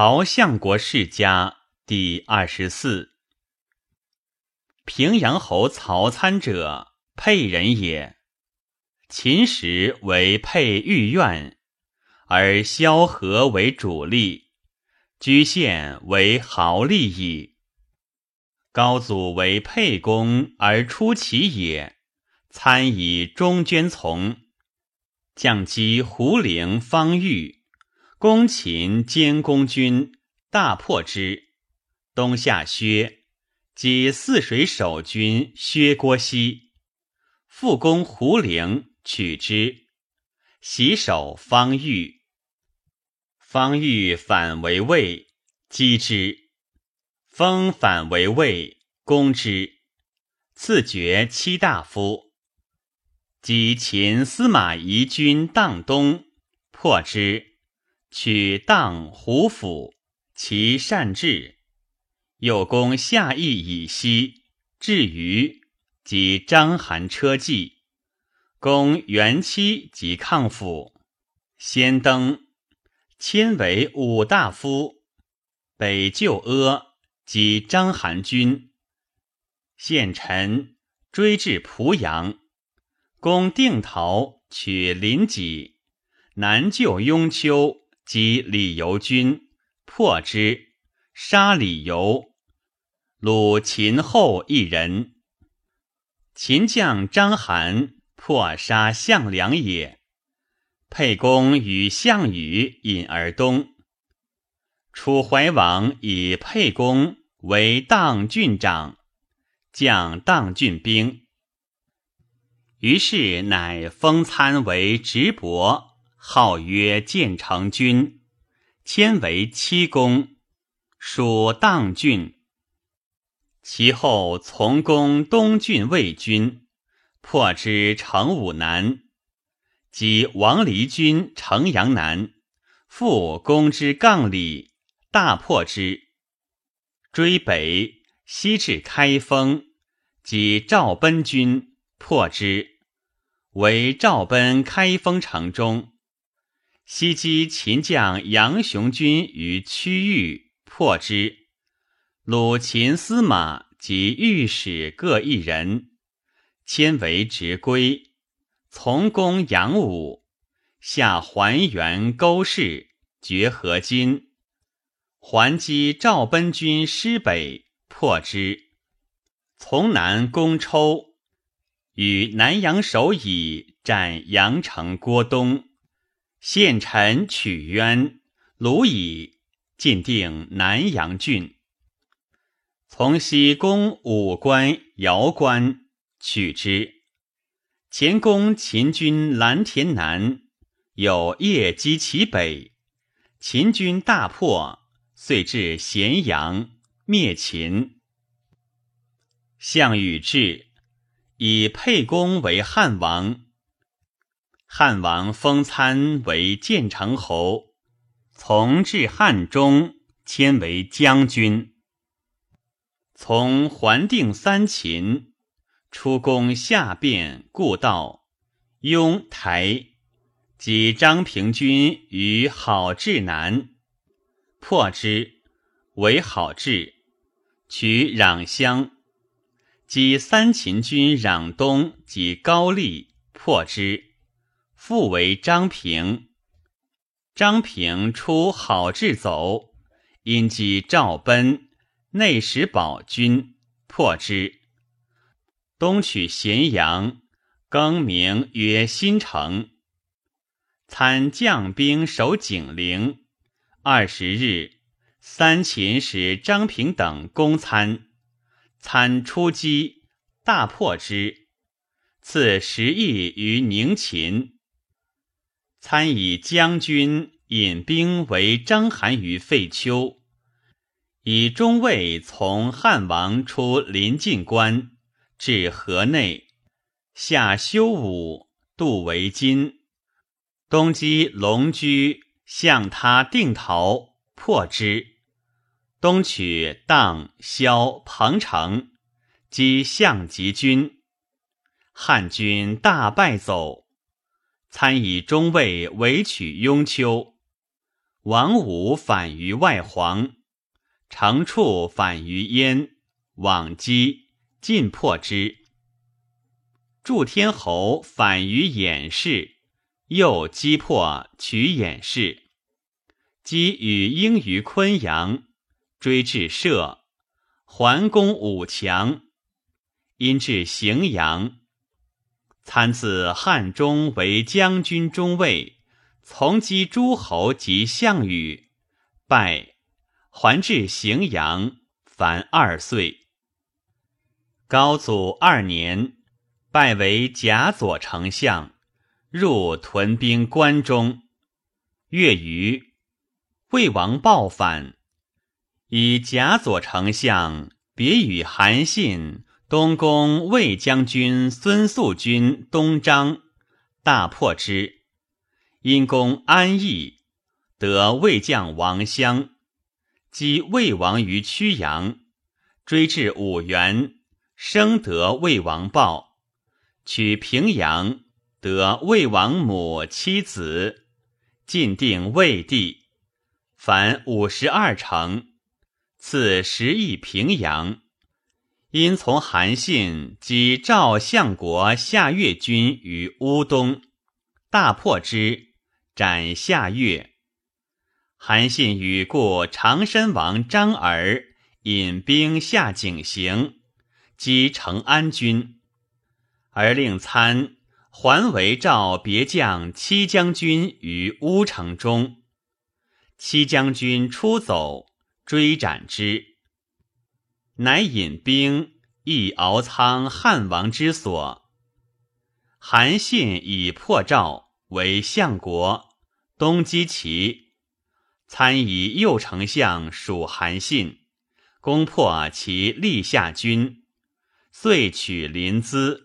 曹相国世家第二十四。平阳侯曹参者，沛人也。秦时为沛御苑，而萧何为主力，居县为豪利矣。高祖为沛公而出其也，参以中捐从，将击胡陵方域。攻秦监公军，大破之。东下薛，击泗水守军薛郭西，复攻胡陵，取之。袭守方域，方域反为魏，击之。封反为魏，攻之。赐爵七大夫。击秦司马懿军荡东，破之。取荡胡府，其善治。又攻下邑以西，至于及章邯车骑，攻元期及抗府。先登，迁为武大夫。北救阿，及章邯军。献臣追至濮阳，攻定陶，取临济，南救雍丘。击李由军，破之，杀李由，虏秦后一人。秦将章邯破杀项梁也。沛公与项羽引而东。楚怀王以沛公为荡郡长，将荡郡兵。于是乃封参为直伯。号曰建成君，迁为七公，属荡郡。其后从攻东郡魏军，破之成武南，及王离军城阳南，复攻之杠里，大破之。追北西至开封，及赵奔军，破之，为赵奔开封城中。西击秦将杨雄军于区域，破之。虏秦司马及御史各一人，迁为直归。从攻杨武，下还原勾氏，绝河津。还击赵奔军师北，破之。从南攻抽，与南阳守乙战阳城郭东。献臣取渊，鲁以进定南阳郡。从西攻武关、瑶关，取之。前攻秦军蓝田南，有夜击其北，秦军大破，遂至咸阳，灭秦。项羽至，以沛公为汉王。汉王封参为建成侯，从至汉中，迁为将军。从还定三秦，出攻下汴、故道、雍台，及张平军于好治南，破之，为好治，取壤乡，击三秦军壤东及高丽，破之。复为张平，张平出好志走，因击赵奔，内使保军，破之。东取咸阳，更名曰新城。参将兵守景陵。二十日，三秦使张平等攻参，参出击，大破之，赐十邑于宁秦。参以将军引兵为章邯于废丘，以中尉从汉王出临晋关，至河内，下修武，渡为津，东击龙驹，向他定陶，破之，东取荡、萧、彭城，击项籍军，汉军大败走。参以中尉围取雍丘，王武反于外黄，程处反于燕，往击尽破之。祝天侯反于偃氏，又击破取偃氏。击与应于昆阳，追至射，还攻武强，因至荥阳。参自汉中为将军中尉，从击诸侯及项羽，败，还至荥阳，凡二岁。高祖二年。拜为甲左丞相，入屯兵关中。月余，魏王暴反，以甲左丞相别与韩信、东宫魏将军孙肃军东张，大破之。因攻安邑，得魏将王襄，击魏王于曲阳，追至五原，生得魏王豹。取平阳，得魏王母妻子，晋定魏地，凡五十二城，赐十邑平阳。因从韩信击赵相国夏越军于乌东，大破之，斩夏越。韩信与故长山王张耳引兵下井陉，击成安军。而令参还为赵别将七将军于乌城中，七将军出走，追斩之，乃引兵诣敖仓汉王之所。韩信以破赵，为相国，东击齐。参以右丞相属韩信，攻破其立下军，遂取临淄。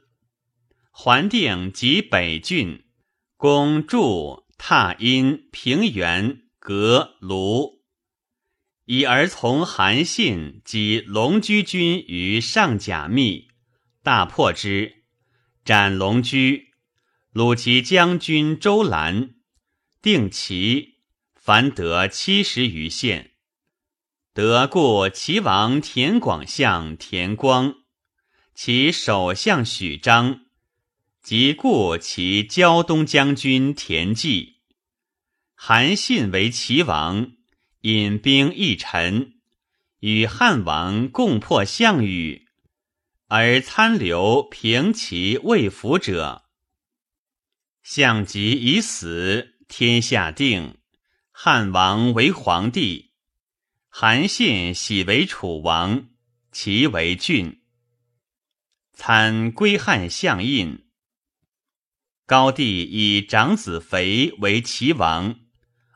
还定及北郡，攻筑、踏阴、平原、革、卢，以而从韩信及龙驹军于上甲密，大破之，斩龙驹。虏其将军周兰，定齐，凡得七十余县。得故齐王田广相田光，其首相许章。即故其胶东将军田忌，韩信为齐王，引兵一陈，与汉王共破项羽，而参留平齐未服者。项籍已死，天下定，汉王为皇帝，韩信喜为楚王，齐为郡。参归汉相印。高帝以长子肥为齐王，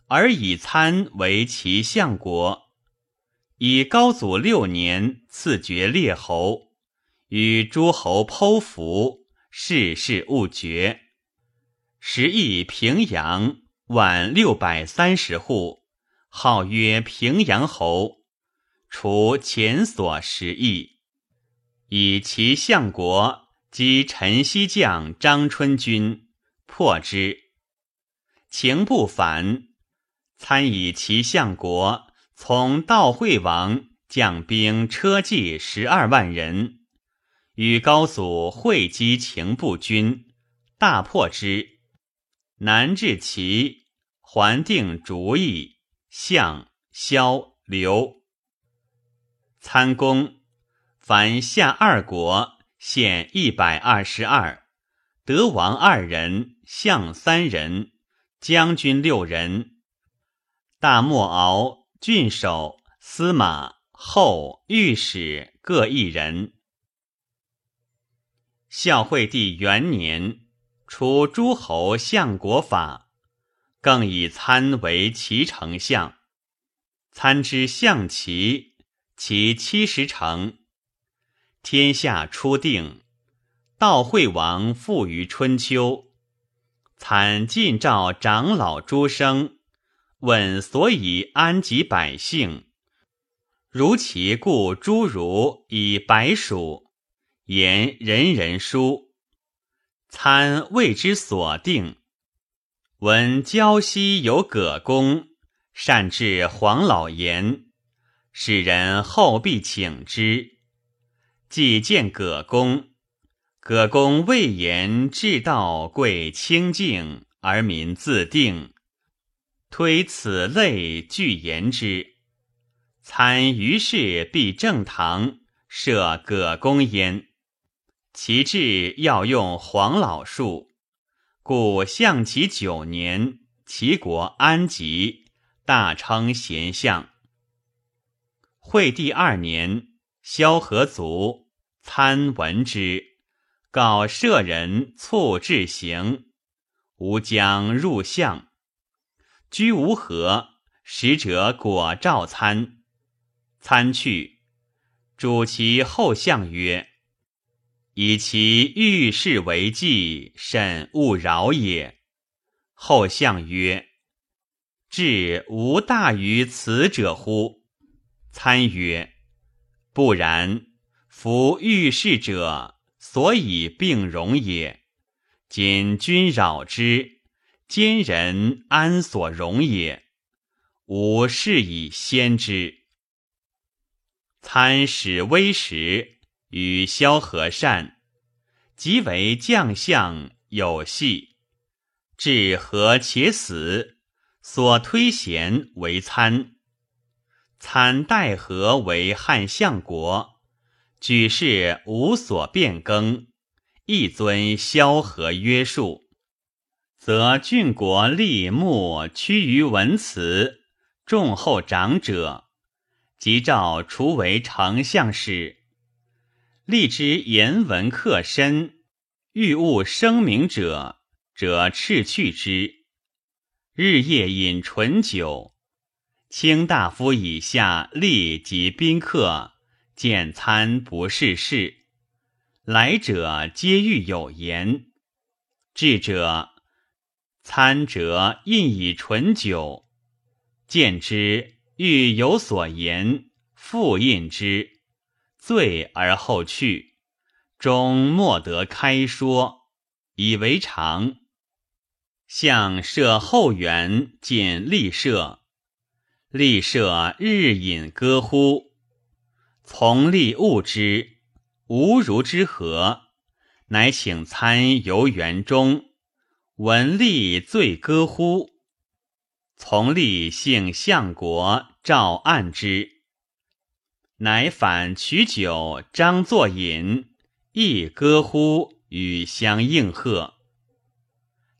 而以参为齐相国。以高祖六年赐爵列侯，与诸侯剖符，世事勿绝。时邑平阳，万六百三十户，号曰平阳侯。除前所十邑，以其相国及陈西将张春军。破之，情不反，参以齐相国从道惠王将兵车骑十二万人，与高祖会稽情不军，大破之，南至齐，还定逐邑，相萧刘。参公，凡下二国县一百二十二。德王二人，相三人，将军六人，大莫敖、郡守、司马、后、御史各一人。孝惠帝元年，除诸侯相国法，更以参为齐丞相。参之象棋，其七十城，天下初定。道惠王复于春秋，参晋召长老诸生，问所以安及百姓。如其故诸儒以白属，言人人书。参谓之所定。闻胶西有葛公，善治黄老言，使人后必请之。既见葛公，葛公未言至道贵清净，而民自定，推此类具言之。参于是必正堂，设葛公焉。其志要用黄老术，故象其九年，齐国安吉。大称贤相。惠帝二年，萧何卒，参闻之，告舍人促至行，吾将入相。居无何，使者果召参。参去，主其后相曰：“以其遇事为计，甚勿扰也。”后相曰。至无大于此者乎？参曰：不然。夫遇事者，所以并容也。今君扰之，今人安所容也？吾是以先之。参使微时，与萧何善，即为将相有隙，至何且死。所推贤为参，参代何为汉相国，举事无所变更，亦遵萧何约束，则郡国立木趋于文辞，重厚长者，即召除为丞相使。立之言文克身，欲务声名者，则斥去之。日夜饮醇酒，卿大夫以下吏及宾客见餐不事事，来者皆欲有言。智者参者印以醇酒，见之欲有所言，复印之，醉而后去，终莫得开说，以为常。向设后园，见立社。立舍日饮歌呼，从立物之，无如之何，乃请参游园中，闻立醉歌乎。从吏幸相国，召案之，乃反取酒，张作饮，亦歌乎，与相应和。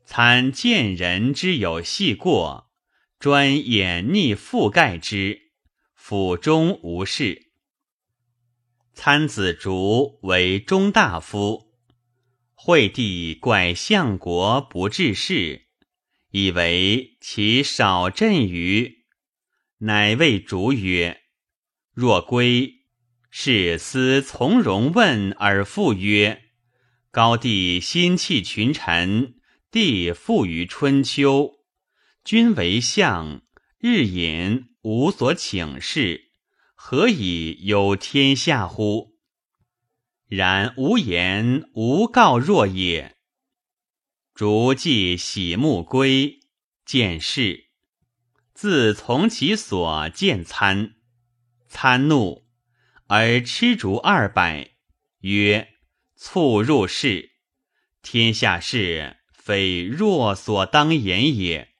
参见人之有细过，专掩匿覆盖之，府中无事。参子竹为中大夫，惠帝怪相国不治事，以为其少振于，乃谓主曰：“若归，是思从容问而复曰：高帝心弃群臣。”帝富于春秋，君为相，日饮无所请示，何以有天下乎？然无言无告若也。竹既喜木归，见事，自从其所见参，参怒，而吃竹二百，曰：“促入室，天下事。”非若所当言也。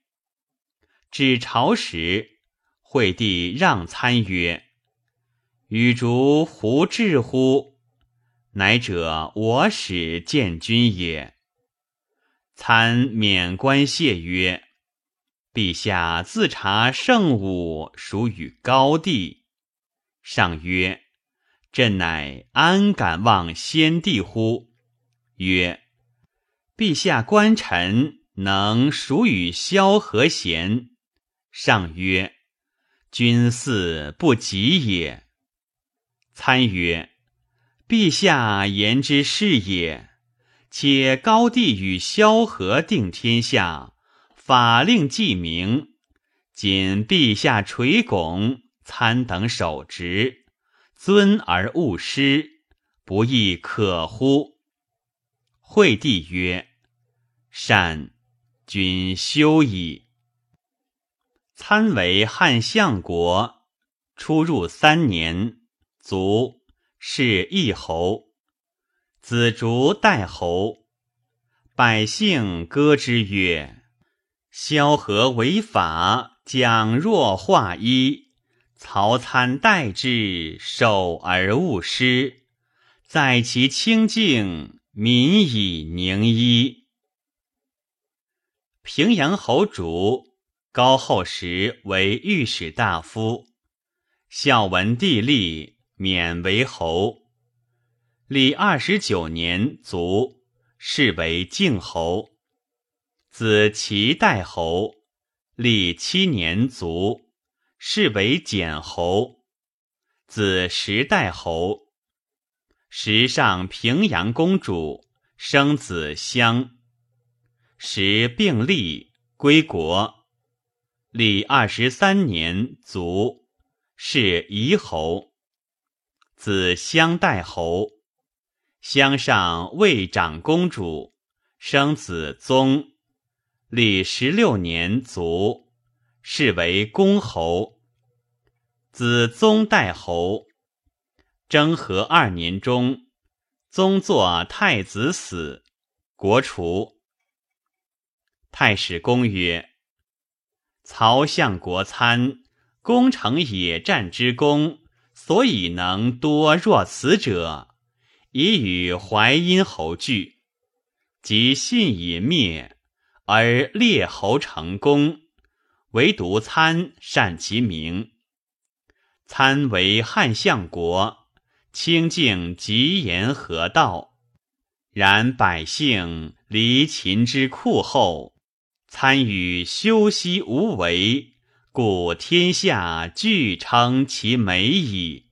至朝时，惠帝让参曰：“与竹胡至乎？”乃者我使见君也。参免官谢曰：“陛下自察圣武属与高帝。”上曰：“朕乃安敢忘先帝乎？”曰。陛下官臣能属与萧何贤？上曰：“君嗣不及也。”参曰：“陛下言之是也。且高帝与萧何定天下，法令既明，仅陛下垂拱，参等守职，尊而勿失，不亦可乎？”惠帝曰。善，君休矣。参为汉相国，出入三年，卒，是义侯。子竹代侯，百姓歌之曰：“萧何为法，蒋若化一。曹参代之，守而勿失。在其清净，民以宁一。”平阳侯主。高后时为御史大夫，孝文帝立，免为侯。历二十九年卒，是为靖侯。子齐代侯，历七年卒，是为简侯。子时代侯，时上平阳公主，生子襄。时病立，归国。历二十三年卒，是夷侯。子襄代侯，襄上未长公主，生子宗。历十六年卒，是为公侯。子宗代侯，征和二年中，宗作太子死，国除。太史公曰。曹相国参功成野战之功，所以能多若此者，以与淮阴侯聚。即信已灭，而列侯成功，唯独参善其名。参为汉相国，清净极言合道，然百姓离秦之酷后。参与修息无为，故天下俱称其美矣。